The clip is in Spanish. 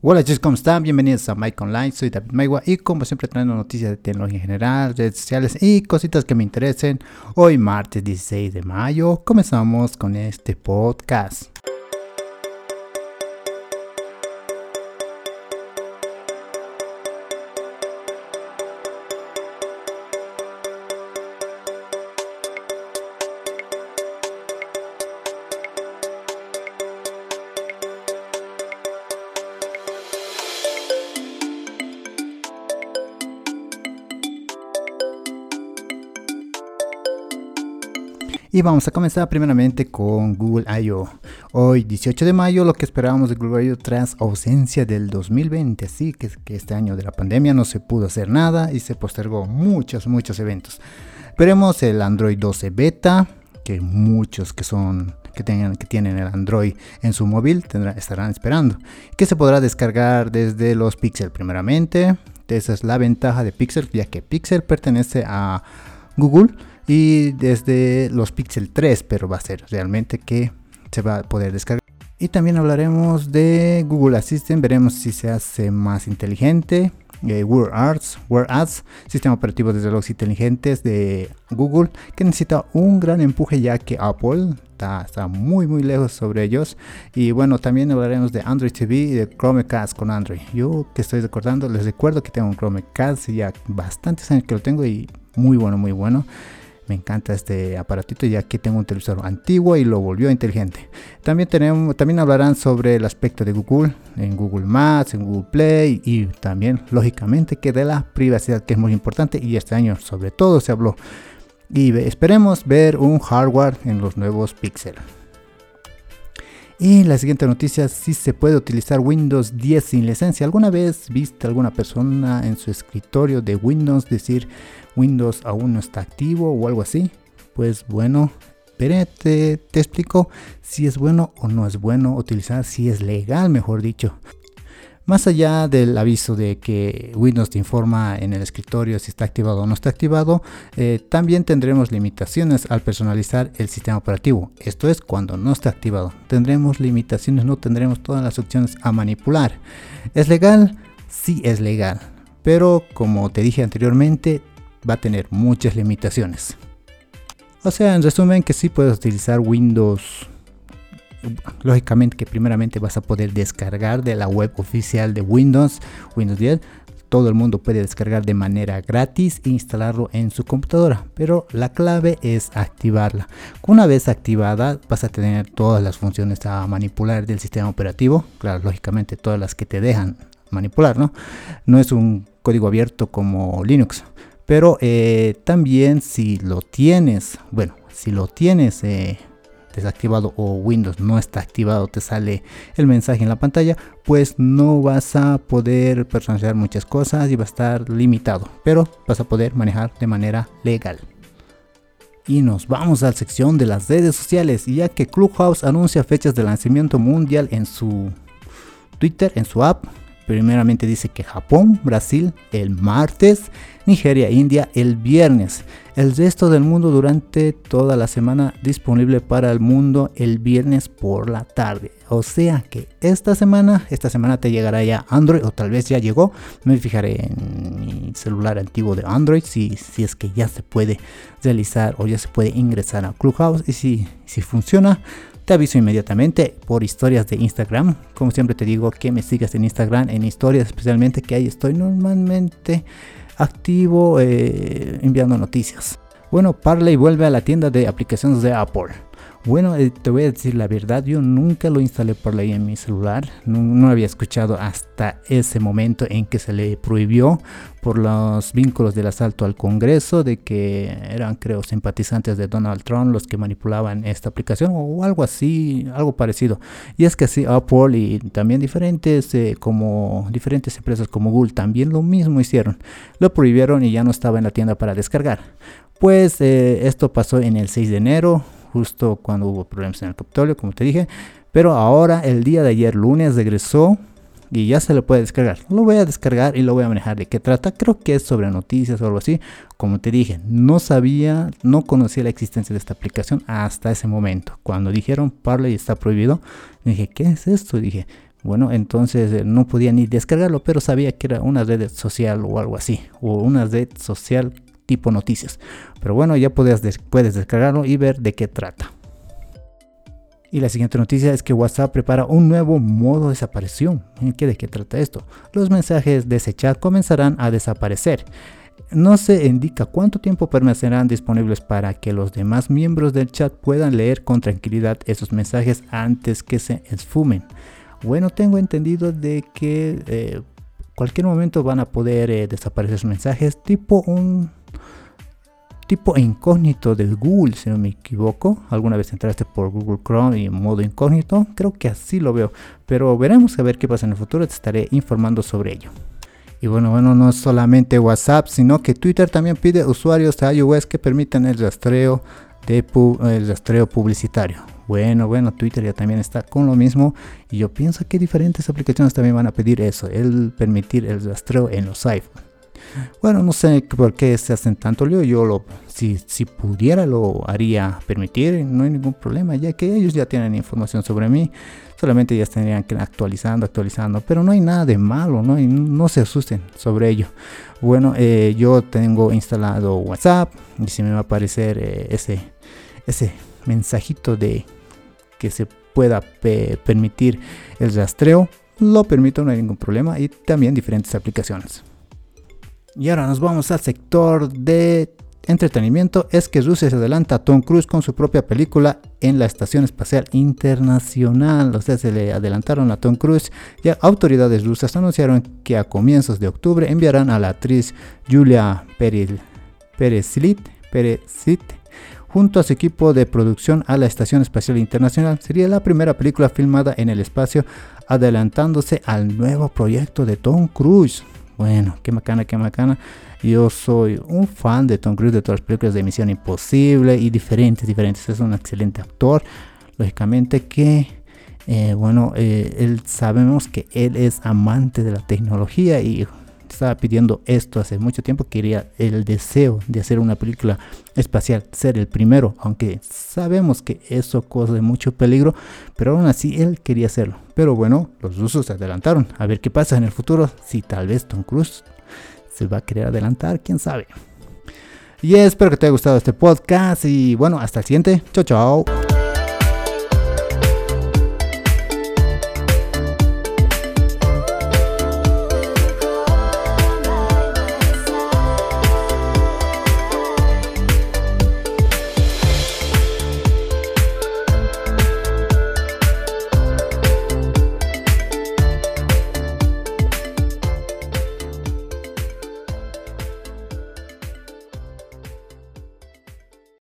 Hola chicos, ¿cómo están? Bienvenidos a Mike Online, soy David Maigua y como siempre trayendo noticias de tecnología en general, redes sociales y cositas que me interesen. Hoy martes 16 de mayo comenzamos con este podcast. Y vamos a comenzar primeramente con Google I.O. Hoy 18 de mayo lo que esperábamos de Google I.O. tras ausencia del 2020, así que, este año de la pandemia no se pudo hacer nada y se postergó muchos, muchos eventos. Veremos el Android 12 beta, que muchos que son que tengan que tienen el Android en su móvil estarán esperando, que se podrá descargar desde los Pixel primeramente. Esa es la ventaja de Pixel, ya que Pixel pertenece a Google y desde los Pixel 3, pero va a ser realmente que se va a poder descargar. Y también hablaremos de Google Assistant, veremos si se hace más inteligente. Eh, Word Arts, Word Ads, sistema operativo de relojes inteligentes de Google, que necesita un gran empuje ya que Apple está, está, muy muy lejos sobre ellos. Y bueno, también hablaremos de Android TV y de Chromecast con Android. Yo que estoy recordando, les recuerdo que tengo un Chromecast, ya bastantes años que lo tengo y muy bueno, muy bueno. Me encanta este aparatito ya que tengo un televisor antiguo y lo volvió inteligente. También, tenemos, también hablarán sobre el aspecto de Google en Google Maps, en Google Play y también lógicamente que de la privacidad que es muy importante y este año sobre todo se habló. Y esperemos ver un hardware en los nuevos Pixel. Y la siguiente noticia, si se puede utilizar Windows 10 sin licencia. ¿Alguna vez viste alguna persona en su escritorio de Windows decir Windows aún no está activo o algo así? Pues bueno, pero te, te explico si es bueno o no es bueno utilizar, si es legal, mejor dicho. Más allá del aviso de que Windows te informa en el escritorio si está activado o no está activado, eh, también tendremos limitaciones al personalizar el sistema operativo. Esto es cuando no está activado. Tendremos limitaciones, no tendremos todas las opciones a manipular. ¿Es legal? Sí es legal. Pero como te dije anteriormente, va a tener muchas limitaciones. O sea, en resumen que sí puedes utilizar Windows lógicamente que primeramente vas a poder descargar de la web oficial de Windows, Windows 10. Todo el mundo puede descargar de manera gratis e instalarlo en su computadora, pero la clave es activarla. Una vez activada vas a tener todas las funciones a manipular del sistema operativo, claro, lógicamente todas las que te dejan manipular, ¿no? No es un código abierto como Linux, pero eh, también si lo tienes, bueno, si lo tienes eh, desactivado o Windows no está activado, te sale el mensaje en la pantalla, pues no vas a poder personalizar muchas cosas y va a estar limitado, pero vas a poder manejar de manera legal. Y nos vamos a la sección de las redes sociales, ya que Clubhouse anuncia fechas de lanzamiento mundial en su Twitter, en su app. Primeramente dice que Japón, Brasil el martes, Nigeria, India el viernes el resto del mundo durante toda la semana disponible para el mundo el viernes por la tarde. O sea que esta semana, esta semana te llegará ya Android o tal vez ya llegó. Me fijaré en mi celular antiguo de Android si, si es que ya se puede realizar o ya se puede ingresar a Clubhouse y si, si funciona. Te aviso inmediatamente por historias de Instagram. Como siempre te digo que me sigas en Instagram, en historias especialmente, que ahí estoy normalmente activo eh, enviando noticias. Bueno, Parley vuelve a la tienda de aplicaciones de Apple. Bueno, eh, te voy a decir la verdad, yo nunca lo instalé por ley en mi celular, no, había escuchado hasta ese momento en que se le prohibió por los vínculos del asalto al Congreso, de que eran creo simpatizantes de Donald Trump los que manipulaban esta aplicación o algo así, algo parecido. Y es que así Apple y también diferentes, eh, como diferentes empresas como Google también lo mismo hicieron, lo prohibieron y ya no estaba en la tienda para descargar. Pues eh, esto pasó en el 6 de enero, justo cuando hubo problemas en el Capitolio, como te dije. Pero ahora, el día de ayer, lunes, regresó y ya se le puede descargar. Lo voy a descargar y lo voy a manejar. ¿De qué trata? Creo que es sobre noticias o algo así. Como te dije, no sabía, no conocía la existencia de esta aplicación hasta ese momento. Cuando dijeron Parley está prohibido, dije, ¿qué es esto? dije, Bueno, entonces eh, no podía ni descargarlo, pero sabía que era una red social o algo así, o una red social tipo noticias. Pero bueno, ya puedes, puedes descargarlo y ver de qué trata. Y la siguiente noticia es que WhatsApp prepara un nuevo modo de desaparición. ¿Qué ¿De qué trata esto? Los mensajes de ese chat comenzarán a desaparecer. No se indica cuánto tiempo permanecerán disponibles para que los demás miembros del chat puedan leer con tranquilidad esos mensajes antes que se esfumen. Bueno, tengo entendido de que eh, cualquier momento van a poder eh, desaparecer esos mensajes tipo un tipo incógnito de Google, si no me equivoco. Alguna vez entraste por Google Chrome y en modo incógnito. Creo que así lo veo. Pero veremos a ver qué pasa en el futuro. Te estaré informando sobre ello. Y bueno, bueno, no solamente WhatsApp, sino que Twitter también pide usuarios de iOS que permitan el rastreo de el rastreo publicitario. Bueno, bueno, Twitter ya también está con lo mismo y yo pienso que diferentes aplicaciones también van a pedir eso, el permitir el rastreo en los iPhones. Bueno, no sé por qué se hacen tanto lío. Yo lo, si, si pudiera lo haría permitir, no hay ningún problema, ya que ellos ya tienen información sobre mí. Solamente ya estarían actualizando, actualizando. Pero no hay nada de malo, no, no se asusten sobre ello. Bueno, eh, yo tengo instalado WhatsApp y si me va a aparecer eh, ese, ese mensajito de que se pueda permitir el rastreo, lo permito, no hay ningún problema. Y también diferentes aplicaciones. Y ahora nos vamos al sector de entretenimiento. Es que Rusia se adelanta a Tom Cruise con su propia película en la Estación Espacial Internacional. O sea, se le adelantaron a Tom Cruise y autoridades rusas anunciaron que a comienzos de octubre enviarán a la actriz Julia Peresilit, junto a su equipo de producción a la Estación Espacial Internacional. Sería la primera película filmada en el espacio adelantándose al nuevo proyecto de Tom Cruise. Bueno, qué macana, qué macana. Yo soy un fan de Tom Cruise de todas las películas de Misión Imposible y diferentes, diferentes. Es un excelente actor. Lógicamente que, eh, bueno, eh, él sabemos que él es amante de la tecnología y estaba pidiendo esto hace mucho tiempo, quería el deseo de hacer una película espacial, ser el primero, aunque sabemos que eso causa mucho peligro, pero aún así él quería hacerlo. Pero bueno, los rusos se adelantaron, a ver qué pasa en el futuro, si tal vez Tom Cruise se va a querer adelantar, quién sabe. Y espero que te haya gustado este podcast y bueno, hasta el siguiente. Chao, chao.